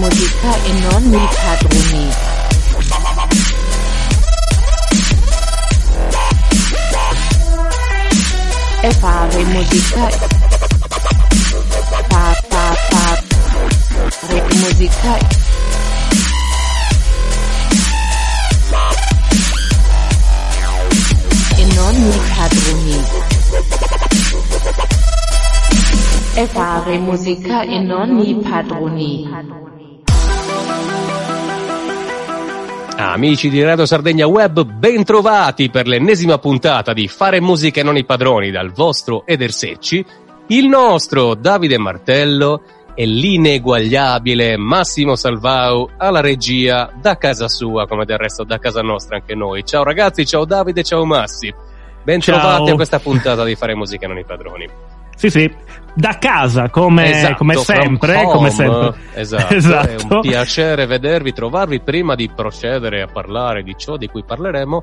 musica e non mi padroni. E fare musica. Pa pa pa. Re musica. E non mi padroni. E fare musica e non i padroni. Amici di Radio Sardegna Web, bentrovati per l'ennesima puntata di Fare musica e non i padroni dal vostro Eder Secci, il nostro Davide Martello e l'ineguagliabile Massimo Salvau alla regia da casa sua, come del resto da casa nostra anche noi. Ciao ragazzi, ciao Davide, ciao Massi. Bentrovati Ciao. a questa puntata di Fare musica e non i padroni. Sì, sì, da casa come, Esatto, come sempre, home. come sempre. Esatto, Esatto. è un piacere vedervi, trovarvi. Prima di procedere a parlare di ciò di cui parleremo,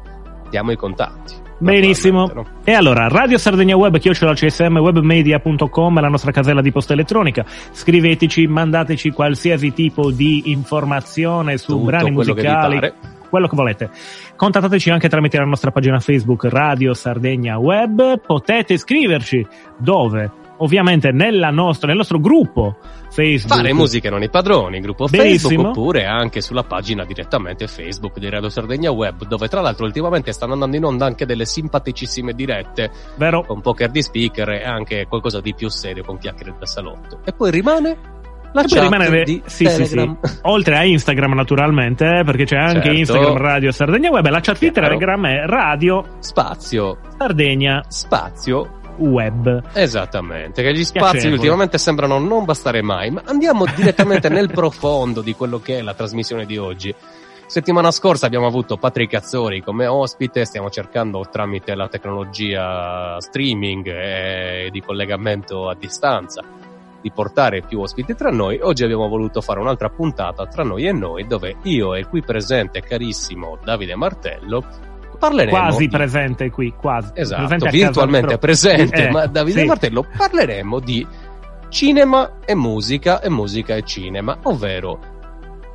diamo i contatti. Benissimo. No? E allora, Radio Sardegna Web, chiocciola csm, webmedia.com la nostra casella di posta elettronica. Scriveteci, mandateci qualsiasi tipo di informazione su Tutto brani musicali. Quello che volete. Contattateci anche tramite la nostra pagina Facebook Radio Sardegna Web. Potete scriverci dove? Ovviamente nella nostra, nel nostro gruppo Facebook. Fare musica non i padroni, gruppo Benissimo. Facebook oppure anche sulla pagina direttamente Facebook di Radio Sardegna Web, dove tra l'altro ultimamente stanno andando in onda anche delle simpaticissime dirette Vero? con poker di speaker e anche qualcosa di più serio con chiacchiere da salotto. E poi rimane la chat rimane- di sì, sì, sì. Oltre a Instagram naturalmente, eh, perché c'è anche Certo. Instagram Radio Sardegna Web, la chat di. Telegram è Radio Spazio, Sardegna spazio Web. Esattamente, che gli spazi Piacevole. ultimamente sembrano non bastare mai, ma andiamo direttamente nel profondo di quello che è la trasmissione di oggi. Settimana scorsa abbiamo avuto Patrick Azzori come ospite, stiamo cercando tramite la tecnologia streaming e di collegamento a distanza di portare più ospiti tra noi. Oggi abbiamo voluto fare un'altra puntata tra noi e noi dove io e il qui presente carissimo Davide Martello parleremo Quasi di- presente qui, quasi. Esatto, Presente virtualmente presente, Eh, ma Davide sì. Martello parleremo di cinema e musica e musica e cinema, ovvero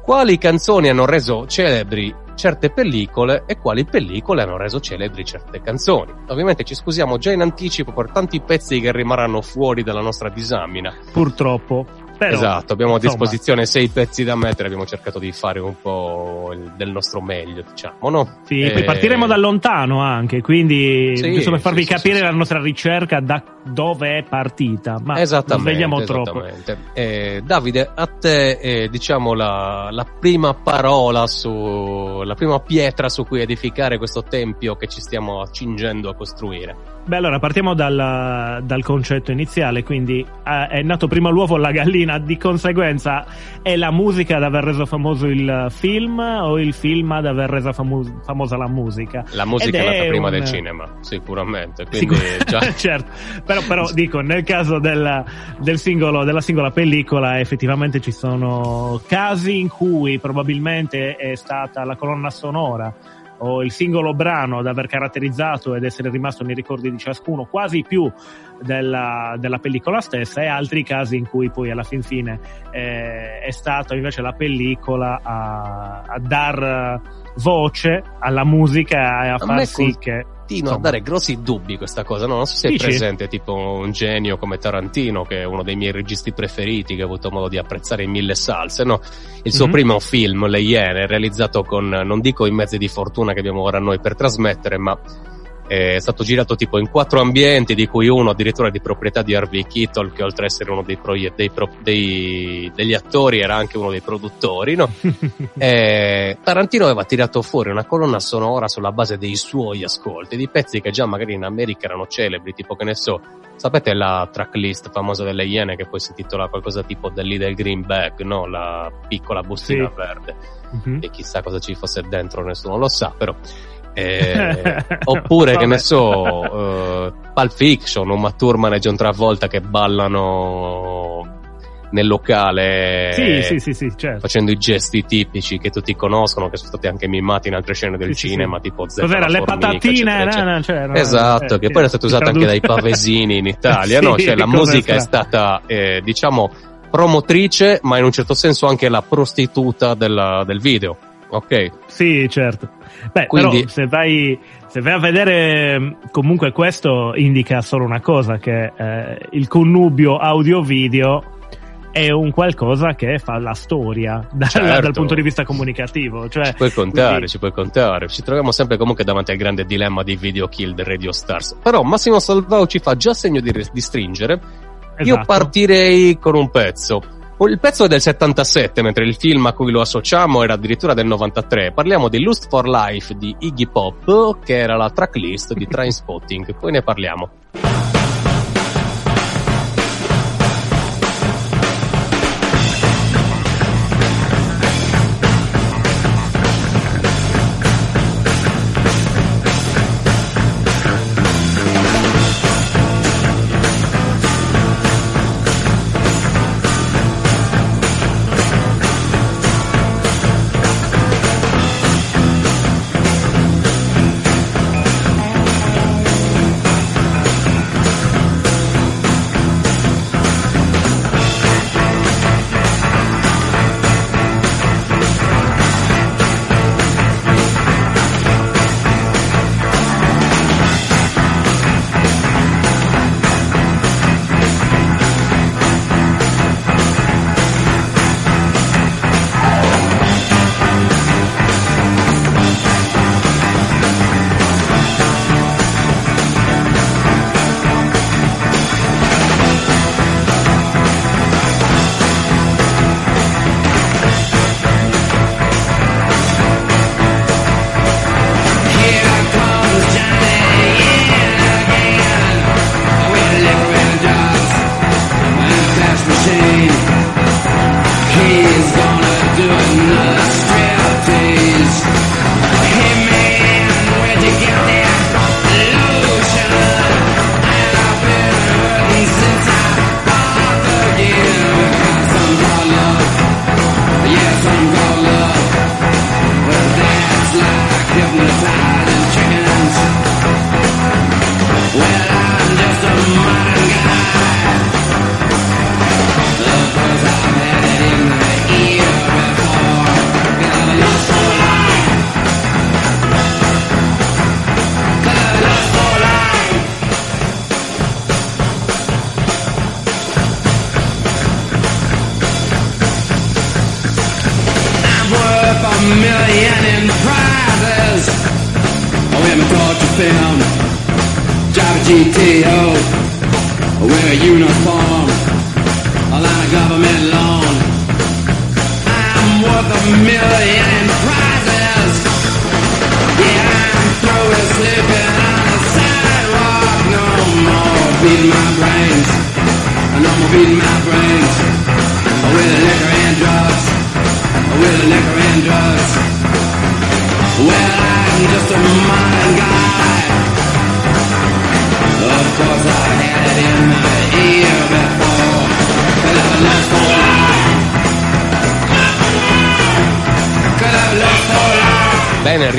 quali canzoni hanno reso celebri certe pellicole e quali pellicole hanno reso celebri certe canzoni. Ovviamente ci scusiamo già in anticipo per tanti pezzi che rimarranno fuori dalla nostra disamina. Purtroppo. Però, esatto, abbiamo a insomma, disposizione sei pezzi da mettere, abbiamo cercato di fare un po' il- del nostro meglio, diciamo, no? Sì, Eh, poi partiremo da lontano anche, quindi Sì, giusto per farvi sì, capire sì, la nostra ricerca da dove è partita. Ma non Esattamente, svegliamo troppo. esattamente. Eh, Davide, a te eh, diciamo la, la prima parola su la prima pietra su cui edificare questo tempio che ci stiamo accingendo a costruire. Beh, allora partiamo dal, dal concetto iniziale, quindi eh, è nato prima l'uovo o la gallina, di conseguenza è la musica ad aver reso famoso il film o il film ad aver reso famo- famosa la musica? La musica Ed è nata prima un- del cinema, sicuramente. Quindi Sicur- già certo, però, però dico, nel caso del, del singolo, della singola pellicola effettivamente ci sono casi in cui probabilmente è stata la colonna sonora o il singolo brano ad aver caratterizzato ed essere rimasto nei ricordi di ciascuno quasi più della, della pellicola stessa e altri casi in cui poi alla fin fine eh, è stata invece la pellicola a, a dar voce alla musica e a, A far sì che continuo a insomma, dare grossi dubbi questa cosa. No, non so se è Dici? presente tipo un genio come Tarantino, che è uno dei miei registi preferiti, che ho avuto modo di apprezzare in mille salse. No? Il suo Mhm. primo film, Le Iene, realizzato con, non dico i mezzi di fortuna che abbiamo ora noi per trasmettere, ma è stato girato tipo in quattro ambienti, di cui uno addirittura di proprietà di Harvey Keitel, che oltre ad essere uno dei, proie- dei pro- dei- degli attori era anche uno dei produttori, no? Eh, Tarantino aveva tirato fuori una colonna sonora sulla base dei suoi ascolti, di pezzi che già magari in America erano celebri, tipo che ne so, sapete la tracklist famosa delle Iene che poi si intitola qualcosa tipo The Little Green Bag, no? La piccola bustina Sì. verde, Mhm. e chissà cosa ci fosse dentro, nessuno lo sa, però. Eh, oppure che ne so, eh, Pulp Fiction, Uma Thurman e John Travolta che ballano nel locale Sì, sì, sì, sì, certo. facendo i gesti tipici che tutti conoscono, che sono stati anche mimati in altre scene del Sì, cinema, sì. tipo Zeppa Cos'era? Le patatine? eccetera, no, eccetera. no, cioè, no, Esatto, eh, che poi è stata usata anche dai pavesini in Italia, no? Cioè la musica è stata, eh, diciamo, promotrice, ma in un certo senso anche la prostituta della, del video. Ok? Sì, certo. Beh, Quindi... però se vai, se vai a vedere, comunque questo indica solo una cosa, che eh, il connubio audio-video è un qualcosa che fa la storia da, certo. dal punto di vista comunicativo. Cioè, ci puoi contare, quindi... ci puoi contare. Ci troviamo sempre comunque davanti al grande dilemma di video kill del Radio Stars. Però Massimo Salvao ci fa già segno di, di stringere. Esatto. Io partirei con un pezzo. Il pezzo è del 77, mentre il film a cui lo associamo era addirittura del 93. Parliamo di Lust for Life di Iggy Pop, che era la tracklist di Trainspotting. Poi ne parliamo.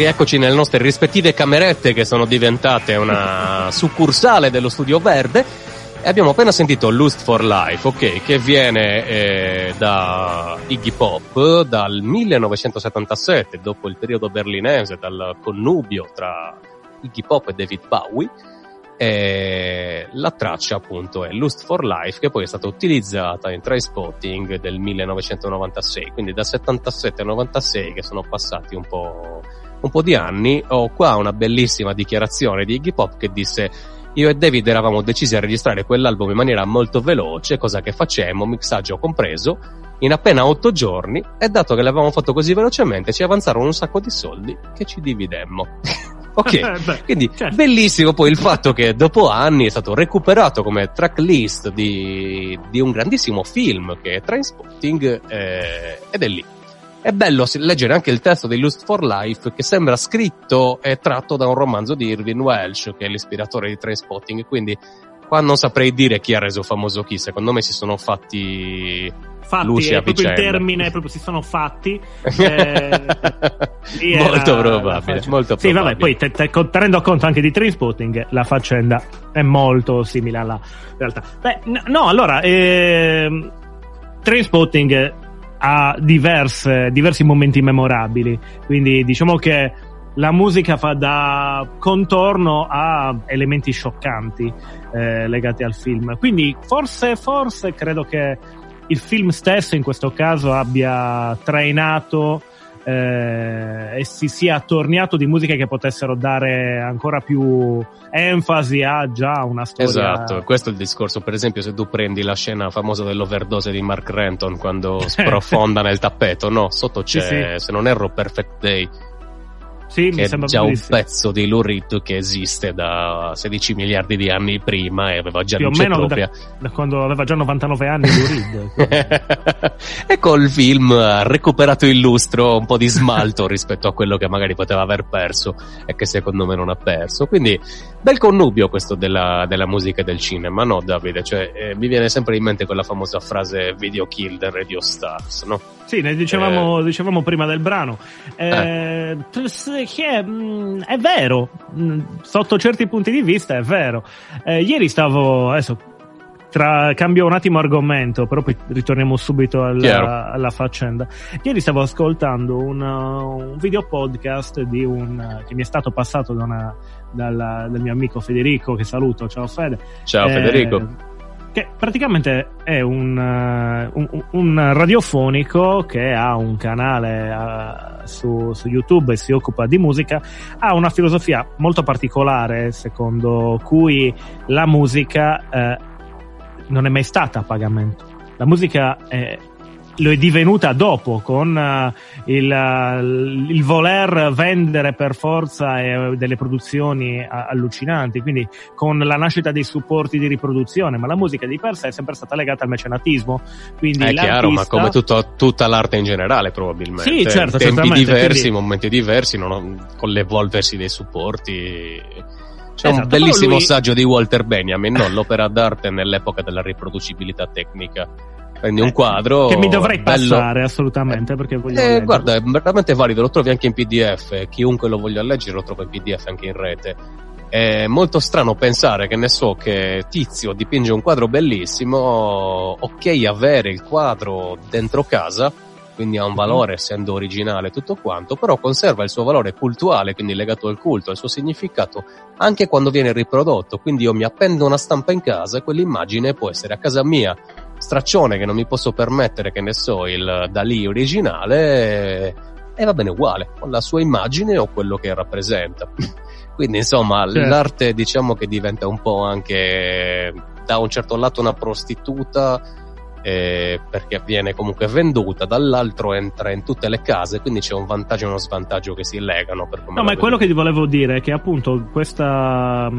Rieccoci nelle nostre rispettive camerette che sono diventate una succursale dello studio verde e abbiamo appena sentito Lust for Life, ok, che viene eh, da Iggy Pop dal 1977, dopo il periodo berlinese, dal connubio tra Iggy Pop e David Bowie. E la traccia appunto è Lust for Life che poi è stata utilizzata in Spotting del 1996 quindi da 77 a 96 che sono passati un po' un po' di anni, ho qua una bellissima dichiarazione di Iggy Pop che disse io e David eravamo decisi a registrare quell'album in maniera molto veloce, cosa che facemmo, mixaggio compreso, in appena otto giorni e dato che l'avevamo fatto così velocemente ci avanzarono un sacco di soldi che ci dividemmo. ok, quindi certo. bellissimo poi il fatto che dopo anni è stato recuperato come tracklist di, di un grandissimo film che è Trainspotting eh, ed è lì. È bello leggere anche il testo di Lust for Life che sembra scritto e tratto da un romanzo di Irvin Welsh, che è l'ispiratore di Trainspotting, quindi qua non saprei dire chi ha reso famoso chi, secondo me si sono fatti fatti, luci è a proprio vicenda. il termine, proprio si sono fatti. Eh, molto probabile, molto sì, probabile. vabbè, poi te, te, tenendo conto anche di Trainspotting, la faccenda è molto simile alla realtà. Beh, no, allora, ehm, Trainspotting ha diverse, diversi momenti memorabili, quindi diciamo che la musica fa da contorno a elementi scioccanti eh, legati al film. Quindi forse, forse credo che il film stesso in questo caso abbia trainato eh, e si sia attorniato di musiche che potessero dare ancora più enfasi a già una storia. Esatto, questo è il discorso. Per esempio, se tu prendi la scena famosa dell'overdose di Mark Renton quando sprofonda nel tappeto, no, sotto c'è, sì, sì. se non erro, Perfect Day sì, che è già un pezzo di Lou Reed che esiste da 16 miliardi di anni prima e aveva già più o luce meno propria. Da, da, quando aveva già 99 anni Lou Reed. e col film ha recuperato il lustro, un po' di smalto rispetto a quello che magari poteva aver perso e che secondo me non ha perso. Quindi bel connubio questo della, della musica e del cinema, no Davide? Cioè, eh, mi viene sempre in mente quella famosa frase video kill del Radio Stars, no? Sì, ne dicevamo, eh. dicevamo prima del brano. Eh, eh che mh, è vero, mh, sotto certi punti di vista è vero. Eh, ieri stavo, adesso tra, cambio un attimo argomento, però poi ritorniamo subito alla, alla faccenda. Ieri stavo ascoltando un, un video podcast di un, che mi è stato passato da una, dalla, dal mio amico Federico, che saluto. Ciao Fede. Ciao Federico che praticamente è un, uh, un, un, radiofonico che ha un canale uh, su, su, YouTube e si occupa di musica, ha una filosofia molto particolare secondo cui la musica uh, non è mai stata a pagamento. La musica è, lo è divenuta dopo con uh, il, uh, il, voler vendere per forza eh, delle produzioni allucinanti, quindi con la nascita dei supporti di riproduzione, ma la musica di per sé è sempre stata legata al mecenatismo. Quindi è chiaro, ma come tutto, tutta l'arte in generale probabilmente. Sì, certo, in tempi diversi, quindi... momenti diversi, non, con l'evolversi dei supporti. C'è esatto, un bellissimo lui... saggio di Walter Benjamin, no? l'opera d'arte nell'epoca della riproducibilità tecnica prendi un quadro che mi dovrei bello. passare assolutamente perché voglio eh, guarda è veramente valido lo trovi anche in pdf chiunque lo voglia leggere lo trova in pdf anche in rete è molto strano pensare che ne so che Tizio dipinge un quadro bellissimo ok avere il quadro dentro casa quindi ha un valore essendo originale tutto quanto, però conserva il suo valore cultuale, quindi legato al culto, al suo significato, anche quando viene riprodotto. Quindi io mi appendo una stampa in casa e quell'immagine può essere a casa mia straccione che non mi posso permettere, che ne so, il Dalì originale, e va bene uguale, con la sua immagine o quello che rappresenta. Quindi insomma certo. l'arte diciamo che diventa un po' anche da un certo lato una prostituta eh, perché viene comunque venduta, dall'altro entra in tutte le case, quindi c'è un vantaggio e uno svantaggio che si legano. No, ma è quello che ti volevo dire, che appunto questa,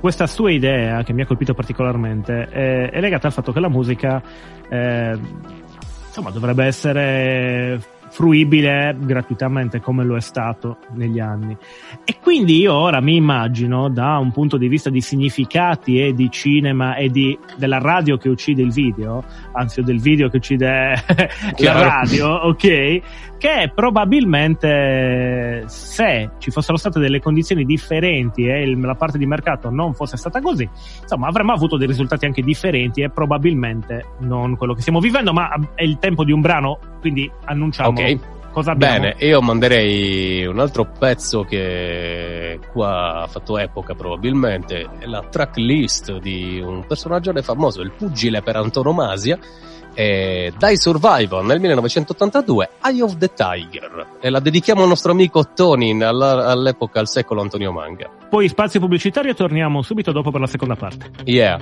questa sua idea, che mi ha colpito particolarmente, è, è legata al fatto che la musica eh, insomma, dovrebbe essere fruibile gratuitamente come lo è stato negli anni. E quindi io ora mi immagino da un punto di vista di significati e di cinema e di, della radio che uccide il video, anzi del video che uccide la radio, ok? Che probabilmente se ci fossero state delle condizioni differenti e il, la parte di mercato non fosse stata così, insomma avremmo avuto dei risultati anche differenti e probabilmente non quello che stiamo vivendo, ma è il tempo di un brano, quindi annunciamo Ok. Cosa abbiamo? Bene, io manderei un altro pezzo che qua ha fatto epoca probabilmente, è la tracklist di un personaggio famoso, il pugile per antonomasia, eh, Die Survivor nel 1982, Eye of the Tiger, e la dedichiamo al nostro amico Tony all'epoca, al secolo Antonio Manga. Poi spazio pubblicitario, torniamo subito dopo per la seconda parte. Yeah.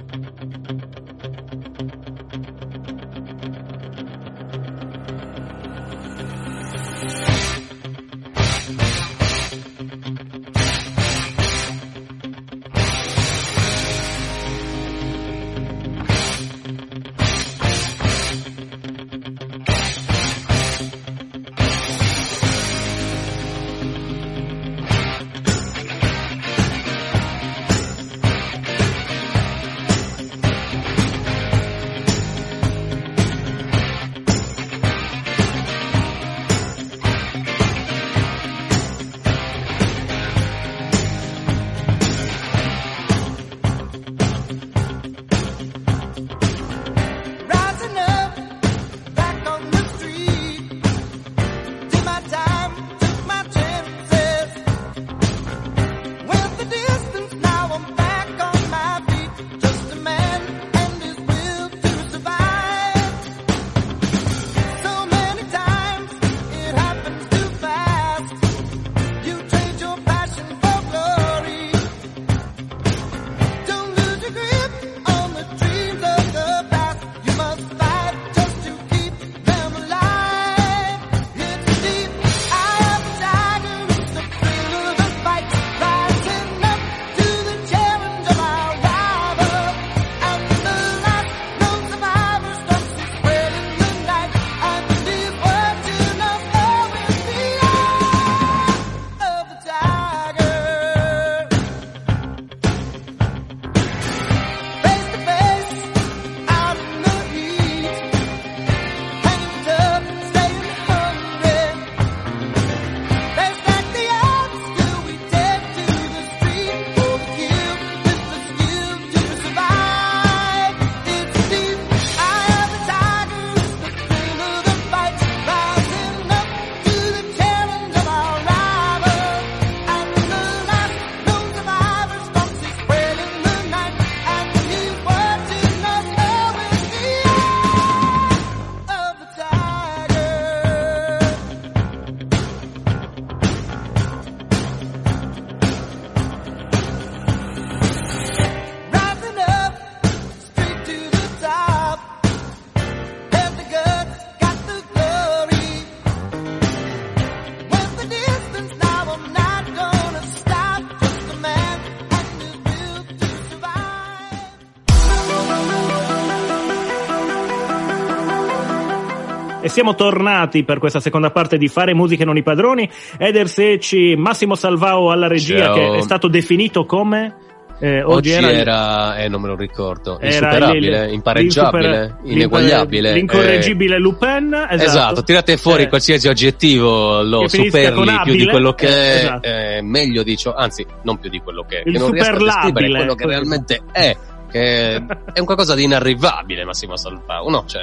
Siamo tornati per questa seconda parte di Fare musica non i padroni. Eder Secci, Massimo Salvao alla regia Ciao. che è stato definito come... eh, Oggi, oggi, era, eh, non me lo ricordo, era insuperabile, il- impareggiabile, ineguagliabile. L'incorreggibile Lupin. eh, Esatto, esatto, tirate fuori Eh, qualsiasi aggettivo, lo superli più di quello che Eh, è, esatto. eh, meglio di ciò, anzi, non più di quello che è, Il che non riesco a quello che realmente è. Che è un qualcosa di inarrivabile Massimo Salvao, no? Cioè,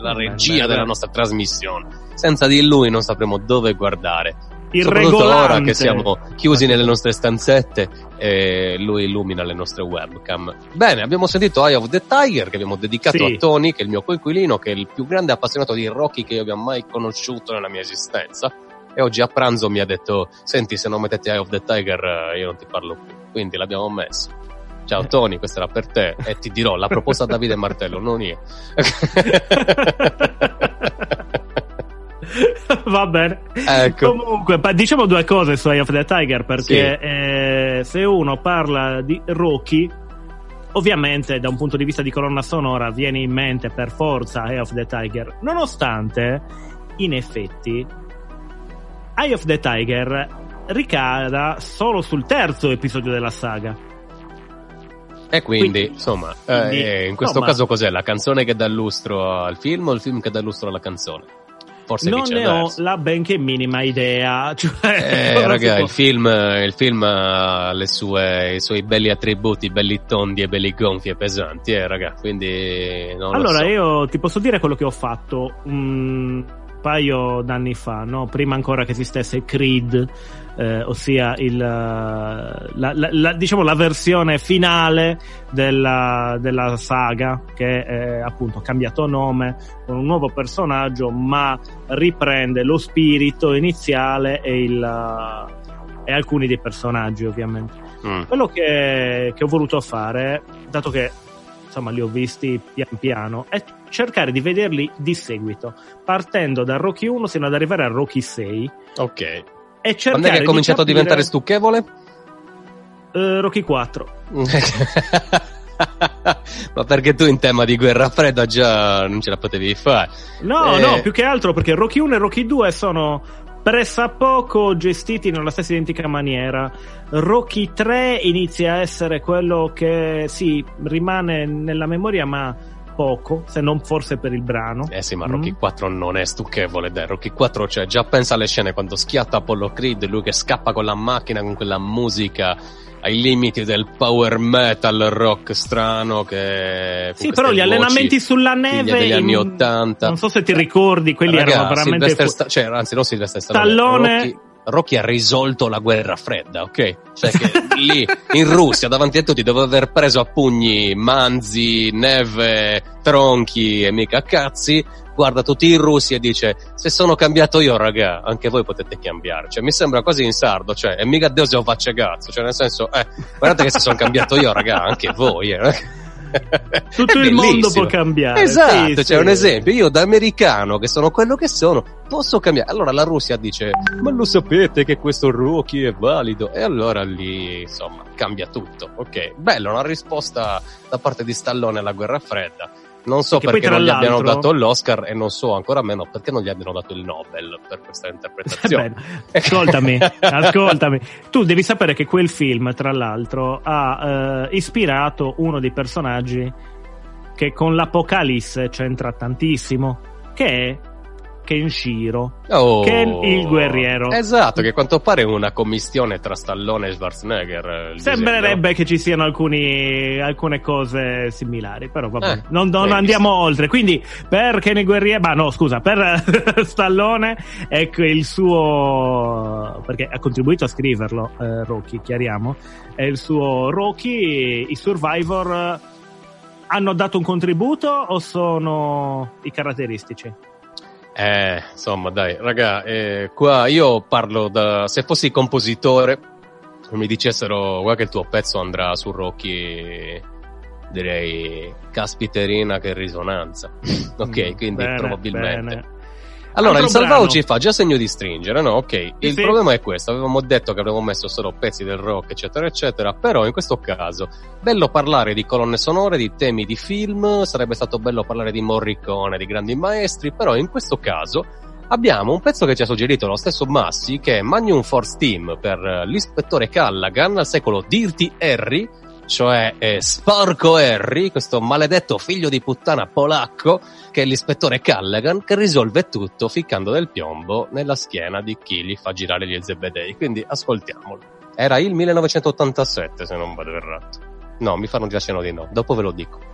la regia beh, della beh. nostra trasmissione. Senza di lui non sapremo dove guardare. Il Soprattutto ora regolante. che siamo chiusi nelle nostre stanzette e lui illumina le nostre webcam. Bene, abbiamo sentito Eye of the Tiger che abbiamo dedicato Sì. a Tony, che è il mio coinquilino, che è il più grande appassionato di Rocky che io abbia mai conosciuto nella mia esistenza. E oggi a pranzo mi ha detto, senti se non mettete Eye of the Tiger eh, io non ti parlo più. Quindi l'abbiamo messo. Ciao Tony, questa era per te e ti dirò, l'ha proposta Davide Martello, non io. Va bene. Ecco. Comunque, diciamo due cose su Eye of the Tiger perché eh, se uno parla di Rocky, ovviamente da un punto di vista di colonna sonora viene in mente per forza Eye of the Tiger, nonostante in effetti Eye of the Tiger ricada solo sul terzo episodio della saga. E quindi, Quindi- insomma, quindi, eh, in questo insomma- caso cos'è? La canzone che dà lustro al film o il film che dà lustro alla canzone? Forse non ne ho la benché minima idea. Cioè, Eh, raga, può- il film, il film ha le sue, i suoi belli attributi, belli tondi e belli gonfi e pesanti, eh, raga, quindi Allora, lo so. io ti posso dire quello che ho fatto un paio d'anni fa, no? prima ancora che esistesse Creed, eh, ossia il, la, la- la- diciamo la versione finale della, della saga, che eh, appunto ha cambiato nome con un nuovo personaggio, ma riprende lo spirito iniziale e, il, e alcuni dei personaggi, ovviamente. Mm. Quello che, che ho voluto fare, dato che insomma li ho visti pian piano, è cercare di vederli di seguito, partendo da Rocky 1 sino ad arrivare a Rocky 6 Ok. E cercare Quando è che è di cominciato a capire- diventare stucchevole? Eh, Rocky 4. Ma perché tu in tema di guerra fredda già non ce la potevi fare? No, Eh. no, più che altro perché Rocky 1 e Rocky 2 sono pressappoco gestiti nella stessa identica maniera. Rocky 3 inizia a essere quello che sì, rimane nella memoria, ma poco, se non forse per il brano. Eh sì, ma Mm. Rocky 4 non è stucchevole, dai. Rocky 4, cioè, già pensa alle scene quando schiatta Apollo Creed, lui che scappa con la macchina, con quella musica ai limiti del power metal rock strano che... Sì, però gli allenamenti sulla neve degli anni in- 80. Non so se ti ricordi, quelli Raga, erano veramente Sylvester fu- Sta- cioè, anzi, non Sylvester Stallone. Stallone- Rocky, Rocky ha risolto la guerra fredda, ok? Cioè che lì in Russia davanti a tutti dopo aver preso a pugni Manzi, Neve, Tronchi e mica cazzi, guarda tutti i russi e dice se sono cambiato io raga, anche voi potete cambiare. Cioè mi sembra quasi in sardo, cioè e mica Dio se lo faccia cazzo, cioè nel senso, eh, guardate che se sono cambiato io raga, anche voi, eh. Tutto il mondo può cambiare. Esatto, Sì, c'è sì. un esempio. Io da americano, che sono quello che sono, posso cambiare. Allora la Russia dice, ma lo sapete che questo Rocky è valido? E allora lì, insomma, cambia tutto. Ok, bella una risposta da parte di Stallone alla guerra fredda. Non so perché tra non gli abbiano dato l'Oscar e non so ancora meno perché non gli abbiano dato il Nobel per questa interpretazione. Ascoltami, ascoltami. Tu devi sapere che quel film, tra l'altro, ha eh, ispirato uno dei personaggi che con l'Apocalisse c'entra tantissimo, che è Kenshiro. Oh. Ken il guerriero. Esatto, che a quanto pare è una commistione tra Stallone e Schwarzenegger. eh, il Sembrerebbe che ci siano alcuni, alcune cose similari, però vabbè, Eh, non, non andiamo oltre. Quindi, per Kenny Guerriero, ma no, scusa, per Stallone, ecco il suo, perché ha contribuito a scriverlo, eh, Rocky, chiariamo, è il suo Rocky, i Survivor eh, hanno dato un contributo o sono i caratteristici? Eh, insomma, dai, raga, eh, qua io parlo da... Se fossi compositore, mi dicessero, guarda che il tuo pezzo andrà su Rocky, direi, caspiterina che risonanza. ok, Mm, quindi bene, probabilmente. bene. Allora, Altro il Salvao brano. ci fa già segno di stringere, no? Ok, il sì. problema è questo, avevamo detto che avremmo messo solo pezzi del rock, eccetera, eccetera, però in questo caso, bello parlare di colonne sonore, di temi di film, sarebbe stato bello parlare di Morricone, di grandi maestri, però in questo caso abbiamo un pezzo che ci ha suggerito lo stesso Massi, che è Magnum Force Team per eh, l'ispettore Callaghan al secolo Dirty Harry, cioè eh, Sporco Harry, questo maledetto figlio di puttana polacco, che è l'ispettore Callaghan, che risolve tutto ficcando del piombo nella schiena di chi gli fa girare gli Zebedei. Quindi ascoltiamolo. Era il 1987, se non vado errato. No, mi fanno già cenno di no, dopo ve lo dico.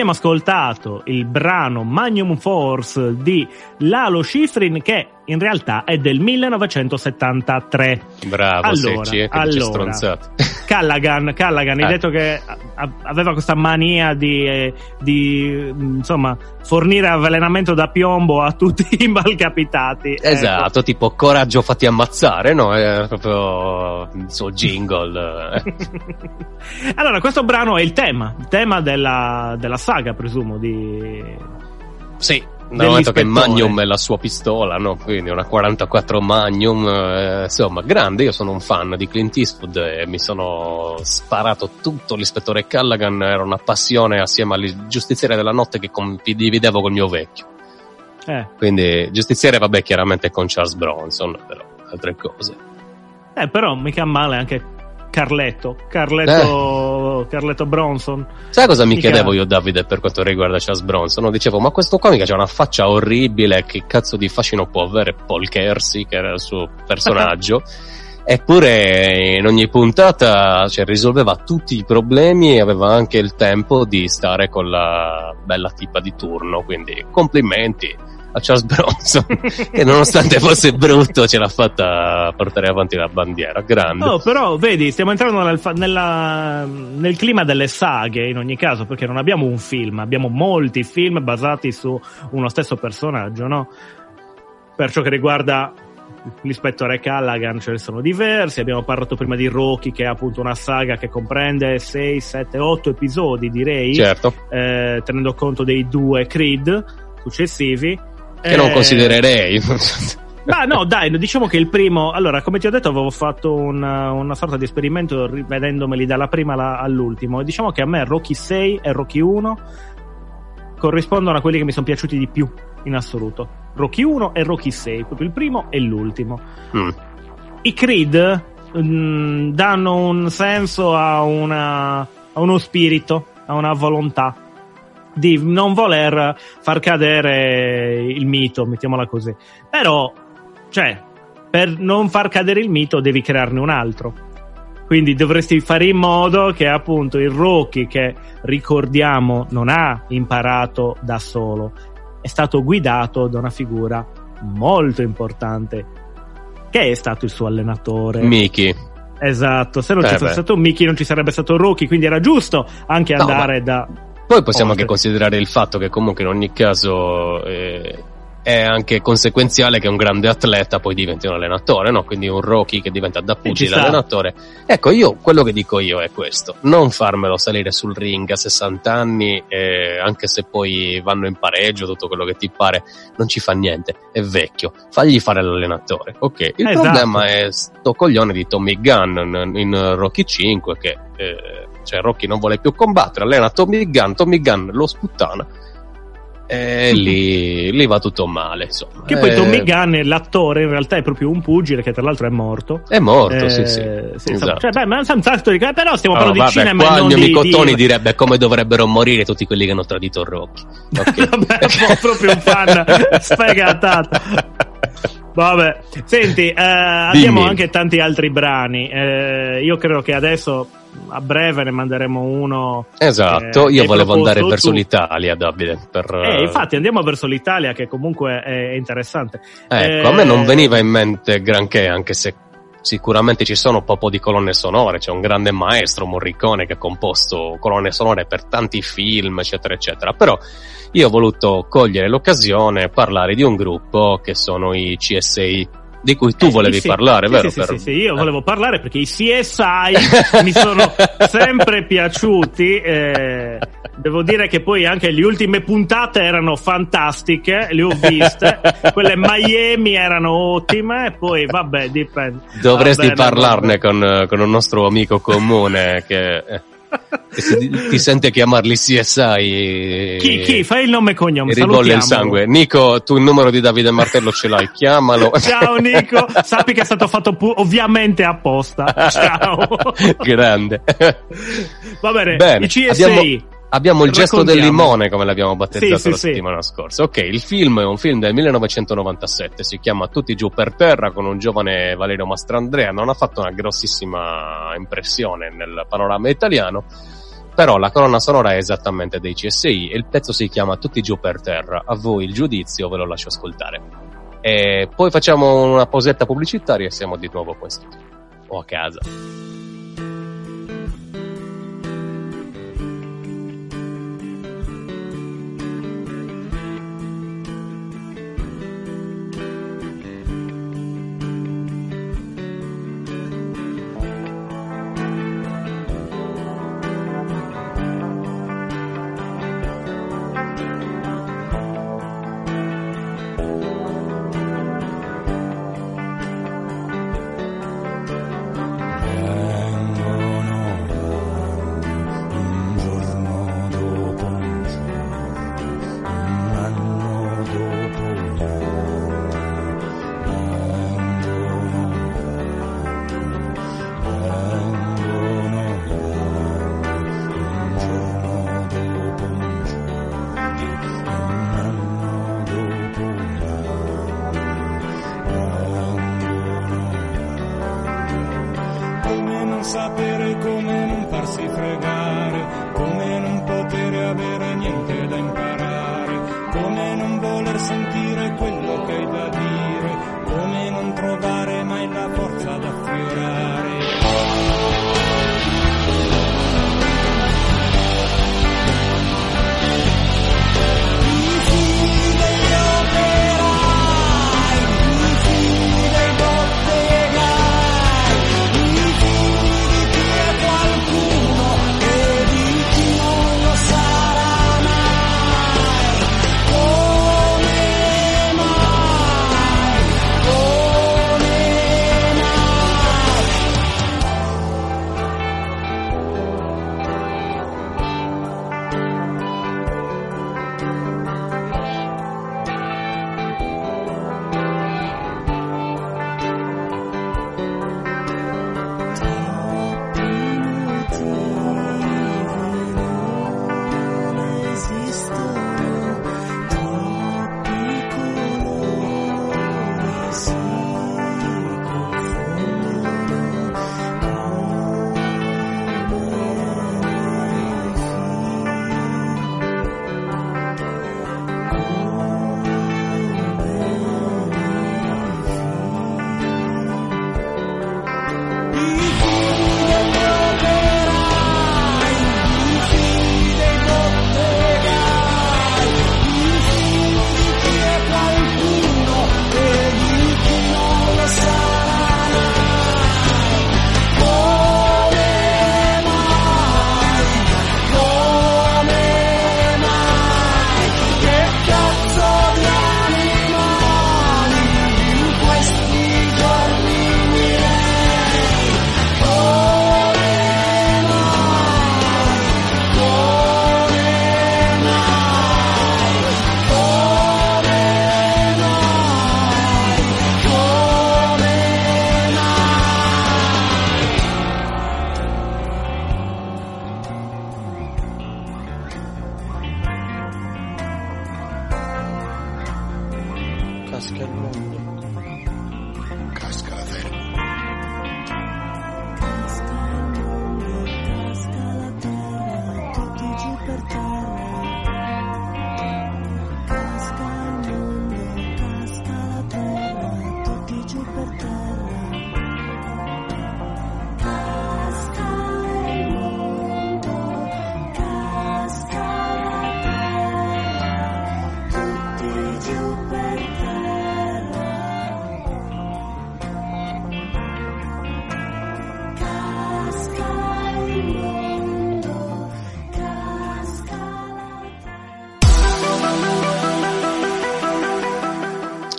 Abbiamo ascoltato il brano Magnum Force di Lalo Schifrin che in realtà è del 1973. Bravo, Allora, Secci, eh, che dice allora. stronzate. Callaghan, Callaghan, hai Eh. detto che a- aveva questa mania di, eh, di, mh, insomma, fornire avvelenamento da piombo a tutti i malcapitati. Ecco. Esatto, tipo coraggio fatti ammazzare, no? È proprio il suo jingle. eh. allora, questo brano è il tema, il tema della, della saga, presumo, di... Sì, dal momento che. Magnum è la sua pistola, no? Quindi una 44 Magnum, eh, insomma, grande. Io sono un fan di Clint Eastwood e mi sono sparato tutto l'ispettore Callaghan. Era una passione assieme al giustiziere della notte che condividevo col mio vecchio. Eh, Quindi, giustiziere, vabbè, chiaramente con Charles Bronson, però altre cose. eh, però mica male anche Carletto, Carletto, Carletto Bronson. Sai cosa mi Mica- chiedevo io, Davide, per quanto riguarda Charles Bronson? No, dicevo, ma questo qua mica c'ha una faccia orribile, che cazzo di fascino può avere Paul Kersey, che era il suo personaggio? Eppure in ogni puntata cioè, risolveva tutti i problemi e aveva anche il tempo di stare con la bella tipa di turno, quindi complimenti a Charles Bronson, che nonostante fosse brutto ce l'ha fatta portare avanti la bandiera, grande. Oh, però vedi, stiamo entrando nel, nella- nel clima delle saghe in ogni caso, perché non abbiamo un film, abbiamo molti film basati su uno stesso personaggio, no? Per ciò che riguarda l'ispettore Callaghan ce ne sono diversi, abbiamo parlato prima di Rocky che è appunto una saga che comprende 6, 7, 8 episodi direi, Certo, eh, tenendo conto dei due Creed successivi. Che non Eh, considererei. Ma no, dai, diciamo che il primo. Allora, come ti ho detto, avevo fatto una, una sorta di esperimento rivedendomeli dalla prima alla- all'ultimo. E diciamo che a me Rocky 6 e Rocky 1 corrispondono a quelli che mi sono piaciuti di più in assoluto. Rocky 1 e Rocky 6, proprio il primo e l'ultimo. Mm. i Creed mh, danno un senso a, una, a uno spirito, a una volontà di non voler far cadere il mito, mettiamola così. Però, cioè, per non far cadere il mito devi crearne un altro. Quindi dovresti fare in modo che appunto il Rocky che ricordiamo non ha imparato da solo, è stato guidato da una figura molto importante che è stato il suo allenatore. Mickey. Esatto, se non eh ci fosse stato Mickey non ci sarebbe stato Rocky, quindi era giusto anche andare no, da... Poi possiamo oltre. anche considerare il fatto che comunque in ogni caso eh, è anche conseguenziale che un grande atleta poi diventi un allenatore, no? Quindi un Rocky che diventa da pugile allenatore. Ecco, io quello che dico io è questo: non farmelo salire sul ring a 60 anni, eh, anche se poi vanno in pareggio, tutto quello che ti pare, non ci fa niente, è vecchio, fagli fare l'allenatore. Ok, il esatto. problema è sto coglione di Tommy Gunn in Rocky 5 che eh, cioè Rocky non vuole più combattere, allena Tommy Gunn, Tommy Gunn lo sputtana e lì, lì, va tutto male. Insomma. Che poi Tommy eh, Gunn, l'attore, in realtà è proprio un pugile che tra l'altro è morto. È morto, eh, sì, sì. sì esatto. cioè, beh, ma di... però stiamo oh, parlando vabbè, di cinema. Qua il mio amico di... Tony direbbe come dovrebbero morire tutti quelli che hanno tradito Rocky. Okay. vabbè, proprio un fan sfegatato. Vabbè, senti, eh, abbiamo anche tanti altri brani. Eh, io credo che adesso a breve ne manderemo uno. Esatto, eh, io volevo andare verso tu. l'Italia, Davide. Per... Eh, infatti andiamo verso l'Italia che comunque è interessante. Ecco, a me non eh, veniva in mente granché, anche se sicuramente ci sono un po' di colonne sonore, c'è un grande maestro Morricone che ha composto colonne sonore per tanti film, eccetera, eccetera. Però io ho voluto cogliere l'occasione e parlare di un gruppo che sono i CSI di cui tu eh, volevi sì, parlare, sì, vero? Sì, per... sì, sì, io eh. volevo parlare perché i CSI mi sono sempre piaciuti. Eh, devo dire che poi anche le ultime puntate erano fantastiche, le ho viste. Quelle Miami erano ottime, e poi vabbè, dipende. Dovresti vabbè, parlarne con, con, un nostro amico comune che eh, ti, ti, sente chiamarli CSI. Chi, chi? Fai il nome e cognome. Ribolle il sangue. Nico, tu il numero di Davide Martello ce l'hai, chiamalo. Ciao Nico, sappi che è stato fatto pu- ovviamente apposta. Ciao. Grande. Va bene, bene i CSI. Abbiamo Abbiamo il gesto del limone, come l'abbiamo battezzato sì, la sì, settimana sì. scorsa. Ok, il film è un film del 1997, si chiama Tutti giù per terra con un giovane Valerio Mastrandrea. Non ha fatto una grossissima impressione nel panorama italiano, però la colonna sonora è esattamente dei CSI e il pezzo si chiama Tutti giù per terra. A voi il giudizio, ve lo lascio ascoltare. E poi facciamo una posetta pubblicitaria e siamo di nuovo qua in studio o a casa.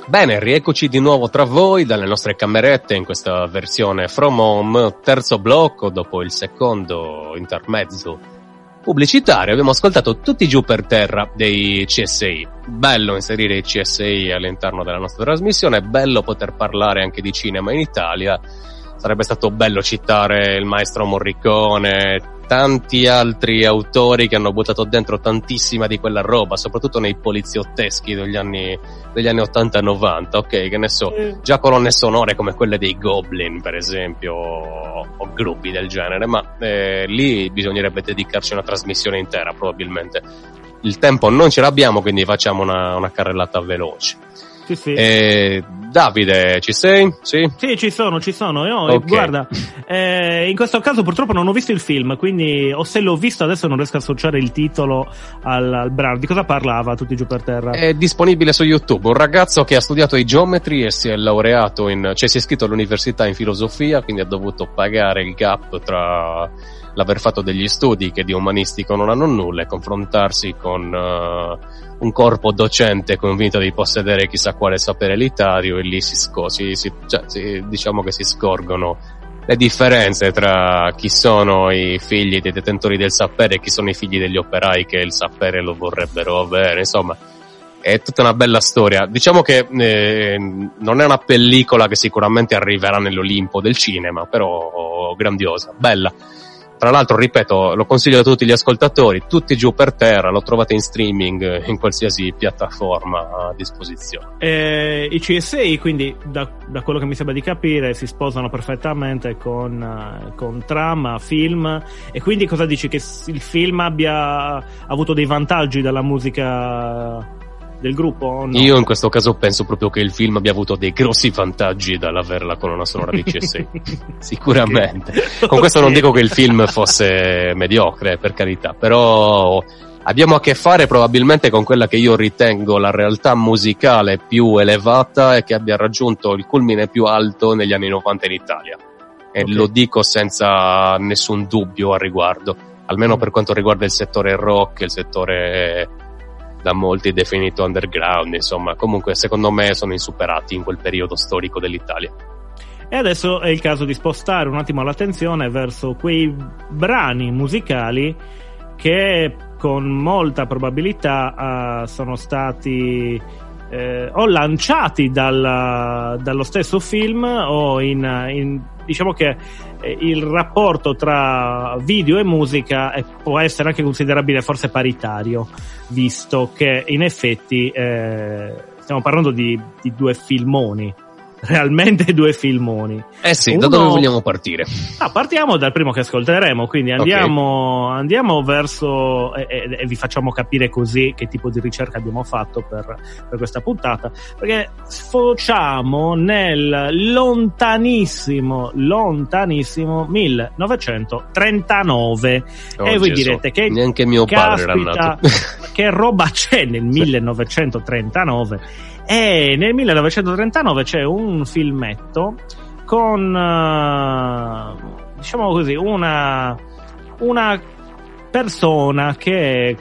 Bene, rieccoci di nuovo tra voi dalle nostre camerette in questa versione From Home, terzo blocco dopo il secondo intermezzo pubblicitario. Abbiamo ascoltato tutti giù per terra dei CSI. Bello inserire i CSI all'interno della nostra trasmissione, bello poter parlare anche di cinema in Italia. Sarebbe stato bello citare il maestro Morricone, tanti altri autori che hanno buttato dentro tantissima di quella roba, soprattutto nei poliziotteschi degli anni, degli anni 80 e 90, ok? Che ne so, già colonne sonore come quelle dei Goblin, per esempio, o, o gruppi del genere, ma eh, lì bisognerebbe dedicarci una trasmissione intera, probabilmente. Il tempo non ce l'abbiamo, quindi facciamo una, una carrellata veloce. Sì, sì. Eh, Davide, ci sei? Sì? Sì, ci sono, ci sono. Io, Ok. Guarda, eh, in questo caso purtroppo non ho visto il film, quindi o se l'ho visto adesso non riesco a associare il titolo al, al brano. Di cosa parlava tutti giù per terra? È disponibile su YouTube. Un ragazzo che ha studiato i geometri e si è laureato in, cioè si è iscritto all'università in filosofia, quindi ha dovuto pagare il gap tra l'aver fatto degli studi che di umanistico non hanno nulla e confrontarsi con eh, un corpo docente convinto di possedere chissà quale sapere elitario e lì si, sco- si- si- cioè, si- diciamo che si scorgono le differenze tra chi sono i figli dei detentori del sapere e chi sono i figli degli operai che il sapere lo vorrebbero avere, insomma è tutta una bella storia. Diciamo che eh, non è una pellicola che sicuramente arriverà nell'Olimpo del cinema, però grandiosa, bella. Tra l'altro, ripeto, lo consiglio a tutti gli ascoltatori, tutti giù per terra, lo trovate in streaming in qualsiasi piattaforma a disposizione. Eh, I CSI, quindi, da, da quello che mi sembra di capire, si sposano perfettamente con, eh, con trama, film. E quindi cosa dici? Che il film abbia avuto dei vantaggi dalla musica del gruppo? no? Io in questo caso penso proprio che il film abbia avuto dei grossi vantaggi dall'avere la colonna sonora di CSI. Sicuramente. Con questo non dico che il film fosse mediocre, per carità, però abbiamo a che fare probabilmente con quella che io ritengo la realtà musicale più elevata e che abbia raggiunto il culmine più alto negli anni 90 in Italia. E Ok. lo dico senza nessun dubbio al riguardo, almeno per quanto riguarda il settore rock, il settore da molti definito underground, insomma, comunque secondo me sono insuperati in quel periodo storico dell'Italia. E adesso è il caso di spostare un attimo l'attenzione verso quei brani musicali che con molta probabilità eh, sono stati eh, o lanciati dalla- dallo stesso film o in, in- diciamo che eh, il rapporto tra video e musica è- può essere anche considerabile forse paritario visto che in effetti eh, stiamo parlando di, di due filmoni realmente due filmoni. Eh sì, Uno- da dove vogliamo partire? Ah, partiamo dal primo che ascolteremo, quindi andiamo, andiamo verso e, e- e vi facciamo capire così che tipo di ricerca abbiamo fatto per, per questa puntata, perché sfociamo nel lontanissimo, lontanissimo 1939 Oh, e voi Gesù, direte che neanche mio padre era caspita, nato. che roba c'è nel 1939 e nel 1939 c'è un filmetto con eh, diciamo così una una persona che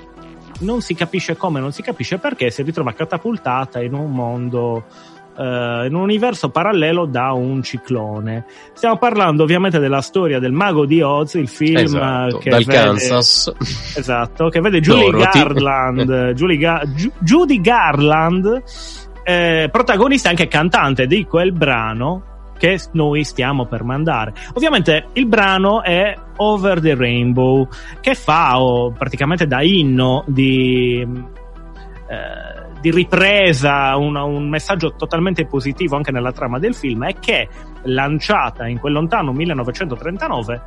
non si capisce come, non si capisce perché si ritrova catapultata in un mondo eh, in un universo parallelo da un ciclone. Stiamo parlando ovviamente della storia del mago di Oz, il film Esatto, che dal vede- Kansas. Esatto, che vede Julie Dorothy. Garland, Julie Ga- Ju- Judy Garland, eh, protagonista e anche cantante di quel brano che noi stiamo per mandare. Ovviamente il brano è Over the Rainbow, che fa oh, praticamente da inno di, eh, di ripresa, un, un messaggio totalmente positivo anche nella trama del film, è che lanciata in quel lontano 1939,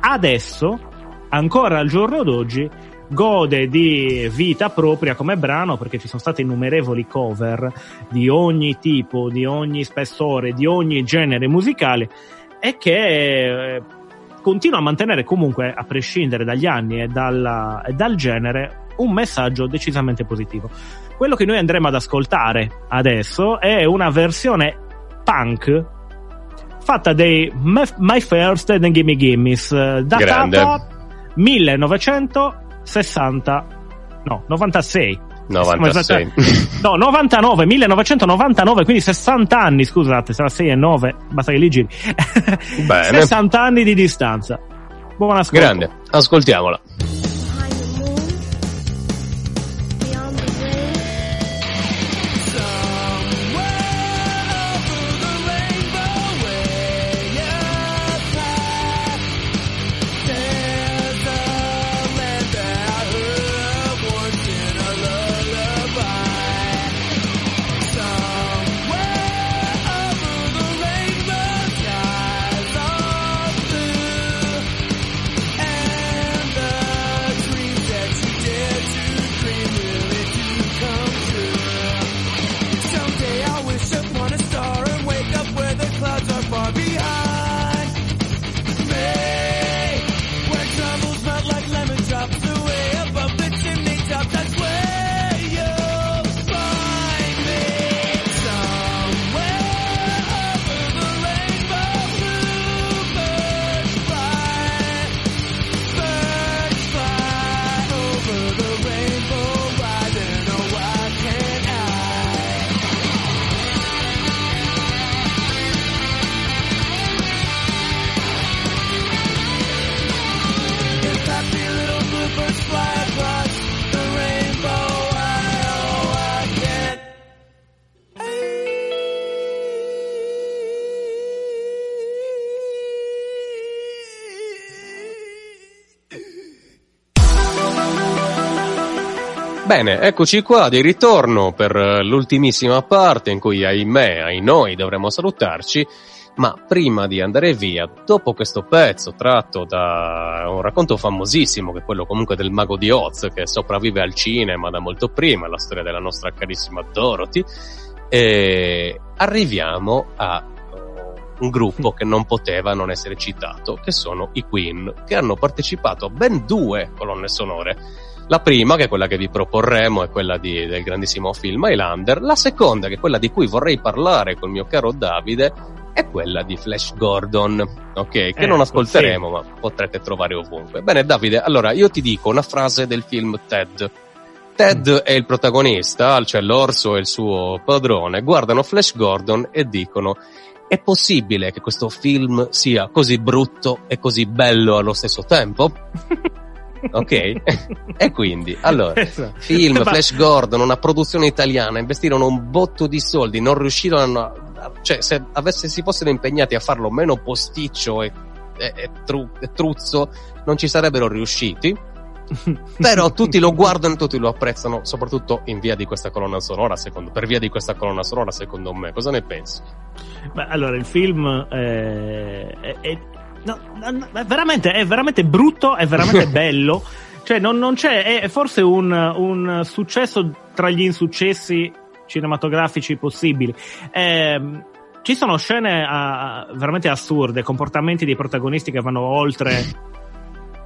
adesso, ancora al giorno d'oggi, gode di vita propria come brano perché ci sono state innumerevoli cover di ogni tipo, di ogni spessore, di ogni genere musicale e che eh, continua a mantenere comunque, a prescindere dagli anni e, dalla, e dal genere, un messaggio decisamente positivo. Quello che noi andremo ad ascoltare adesso è una versione punk fatta dei My First and Gimme Gimmes eh, da Grande. 1900 60, no, 96. 96. no, 99, 1999, quindi 60 anni, scusate, sarà 6 e 9, basta che li giri. Bene. 60 anni di distanza. Buona ascolto. Grande, ascoltiamola. Bene, eccoci qua di ritorno per eh, l'ultimissima parte in cui ahimè, ai noi dovremo salutarci, ma prima di andare via, dopo questo pezzo tratto da un racconto famosissimo, che è quello comunque del mago di Oz, che sopravvive al cinema da molto prima, la storia della nostra carissima Dorothy, arriviamo a eh, un gruppo che non poteva non essere citato, che sono i Queen, che hanno partecipato a ben due colonne sonore. La prima, che è quella che vi proporremo, è quella di- del grandissimo film Highlander. La seconda, che è quella di cui vorrei parlare col mio caro Davide, è quella di Flash Gordon, ok? Che non Ecco, ascolteremo, ma potrete trovare ovunque. Bene, Davide, allora io ti dico una frase del film Ted. Ted è il protagonista, cioè l'orso e il suo padrone, guardano Flash Gordon e dicono è possibile che questo film sia così brutto e così bello allo stesso tempo? Ok? e quindi, allora, Esatto. film, Ma- Flash Gordon, una produzione italiana, investirono un botto di soldi, non riuscirono a... cioè se avesse, si fossero impegnati a farlo meno posticcio e, e- e tru- e truzzo, non ci sarebbero riusciti. Però tutti lo guardano, tutti lo apprezzano, soprattutto in via di questa colonna sonora, secondo, per via di questa colonna sonora, secondo me. Cosa ne pensi? Beh, allora, il film eh, è, è- no, no, no, è veramente, è veramente brutto, è veramente bello. Cioè, non, non c'è, è, forse un, un successo tra gli insuccessi cinematografici possibili. Ehm, ci sono scene ah, veramente assurde, comportamenti dei protagonisti che vanno oltre.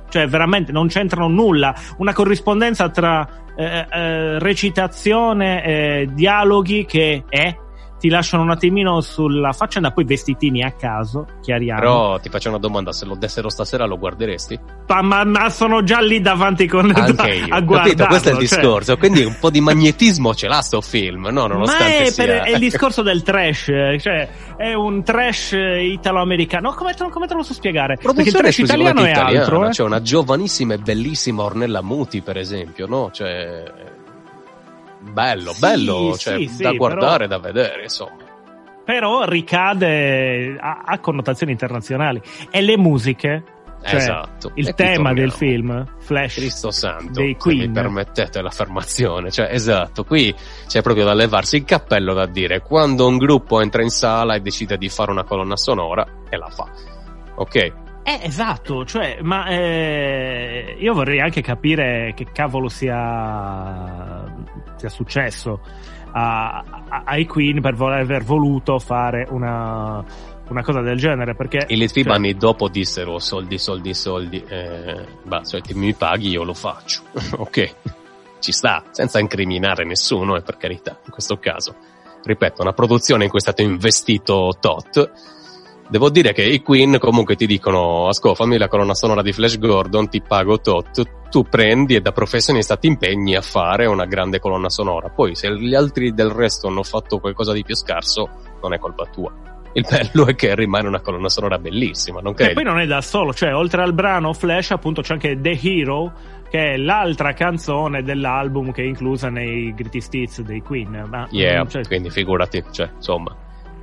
Cioè, veramente non c'entrano nulla. Una corrispondenza tra eh, eh, recitazione e dialoghi che è ti lasciano un attimino sulla faccenda, poi vestitini a caso, chiariamo. Però ti faccio una domanda, se lo dessero stasera lo guarderesti? Ma, ma- ma sono già lì davanti con Anche io. a Capito? guardarlo, Questo è il cioè. discorso. Quindi un po' di magnetismo ce l'ha sto film, no? Ma Nonostante è, sia... per- è il discorso del trash, cioè è un trash italo-americano. Come, te- come te lo so spiegare? Perché il Produzione trash italiano è esclusivamente altro. italiana, eh. c'è una giovanissima e bellissima Ornella Muti, per esempio, no? Cioè, bello, Sì, bello, sì, cioè, sì, da guardare, però- da vedere, insomma. Però ricade, ha, ha connotazioni internazionali. E le musiche, cioè, esatto. il E tema del film, Flash, Cristo santo, dei se mi Queen. permettete l'affermazione, cioè esatto, qui c'è proprio da levarsi il cappello da dire quando un gruppo entra in sala e decide di fare una colonna sonora e la fa. Ok? Eh, esatto, cioè, ma eh, io vorrei anche capire che cavolo sia, sia successo a- a- ai Queen per voler aver voluto fare una, una cosa del genere, perché... I Litfiba cioè, anni dopo dissero soldi, soldi, soldi, eh, cioè ti mi paghi io lo faccio. ok, ci sta, senza incriminare nessuno, e per carità, in questo caso. Ripeto, una produzione in cui è stato investito tot. Devo dire che i Queen comunque ti dicono, ascolta, fammi la colonna sonora di Flash Gordon, ti pago tot, tu prendi e da professionista ti impegni a fare una grande colonna sonora. Poi se gli altri del resto hanno fatto qualcosa di più scarso, non è colpa tua. Il bello è che rimane una colonna sonora bellissima, non E credi? poi non è da solo, cioè oltre al brano Flash appunto c'è anche The Hero, che è l'altra canzone dell'album che è inclusa nei Greatest Hits dei Queen. Ma, Yeah, cioè, quindi figurati, cioè, insomma.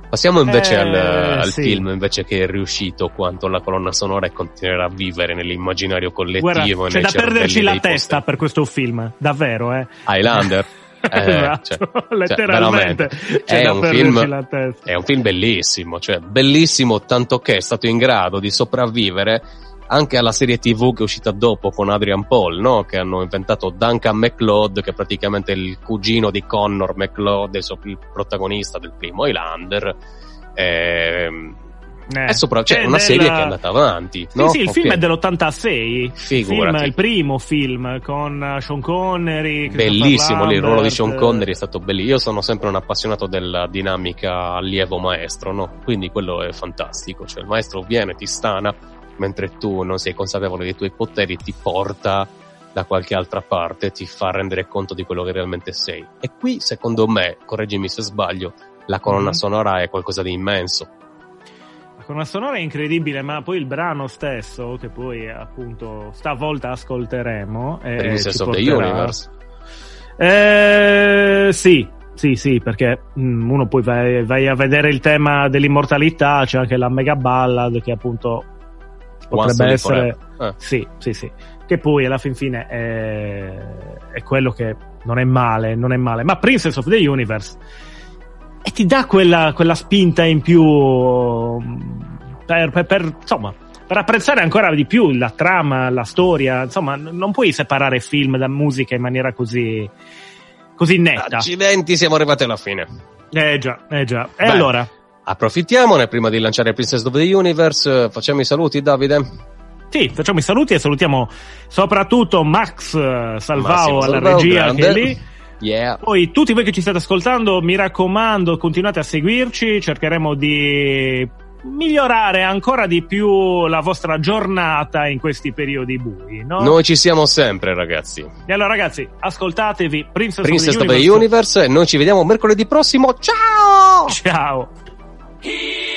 Passiamo invece Eh, al, al sì. film, invece che è riuscito quanto la colonna sonora e continuerà a vivere nell'immaginario collettivo guarda, c'è da perderci la testa poster. per questo film, davvero, eh. Highlander. Eh, esatto, cioè, letteralmente. c'è È un film-. È un film bellissimo, cioè bellissimo tanto che è stato in grado di sopravvivere anche alla serie TV che è uscita dopo con Adrian Paul, no? Che hanno inventato Duncan McLeod, che è praticamente il cugino di Connor McLeod, il, protagonista del primo Highlander. Ehm, Eh. è sopra- cioè, una serie della- che è andata avanti. Sì, no? sì, il Ok. film è dell'86. Il, Figurati. film, il primo film con Sean Connery. Bellissimo lì, il ruolo di Sean Connery è stato bellissimo. Io sono sempre un appassionato della dinamica allievo-maestro, no? Quindi quello è fantastico. Cioè, il maestro viene, ti stana, mentre tu non sei consapevole dei tuoi poteri, ti porta da qualche altra parte, ti fa rendere conto di quello che realmente sei. E qui, secondo me, correggimi se sbaglio, la colonna Mhm. sonora è qualcosa di immenso. Con una sonora incredibile, ma poi il brano stesso, che poi appunto stavolta ascolteremo. eh, Princess ci of the porterà- Universe. Eh, sì, sì, sì, perché mm, uno poi vai, vai a vedere il tema dell'immortalità, c'è anche la mega ballad che appunto potrebbe essere... Eh. Sì, sì, sì. Che poi alla fin fine è, è quello che non è male, non è male. Ma Princess of the Universe e ti dà quella, quella spinta in più per, per- per, insomma, per apprezzare ancora di più la trama, la storia. Insomma, non puoi separare film da musica in maniera così, così netta. Accidenti, siamo arrivati alla fine. Eh già, eh già. E Beh. allora? Approfittiamone prima di lanciare Princess of the Universe. Facciamo i saluti, Davide. Sì, facciamo i saluti e salutiamo soprattutto Max eh, Salvao alla Salvao, regia grande. che è lì. Yeah. Poi tutti voi che ci state ascoltando, mi raccomando, continuate a seguirci, cercheremo di migliorare ancora di più la vostra giornata in questi periodi bui, no? Noi ci siamo sempre, ragazzi. E allora ragazzi, ascoltatevi Princess, Princess of of the the Universe. e Noi ci vediamo mercoledì prossimo. Ciao! Ciao! He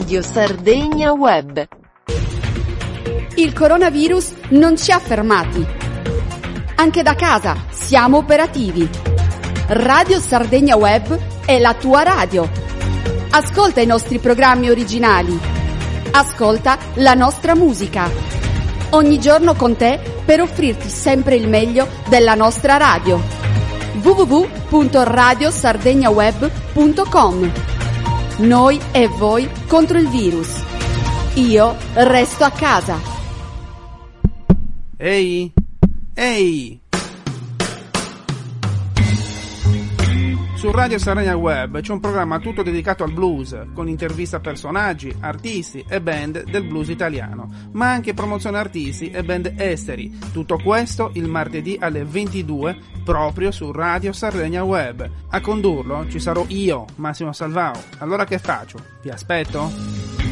Radio Sardegna Web. Il coronavirus non ci ha fermati. Anche da casa siamo operativi. Radio Sardegna Web è la tua radio. Ascolta i nostri programmi originali. Ascolta la nostra musica. Ogni giorno con te per offrirti sempre il meglio della nostra radio. www.radiosardegnaweb.com Noi e voi contro il virus. Io resto a casa. Ehi, ehi! Su Radio Sardegna Web c'è un programma tutto dedicato al blues, con interviste a personaggi, artisti e band del blues italiano, ma anche promozione artisti e band esteri. Tutto questo il martedì alle 22 proprio su Radio Sardegna Web. A condurlo ci sarò io, Massimo Salvao. Allora che faccio? Vi aspetto?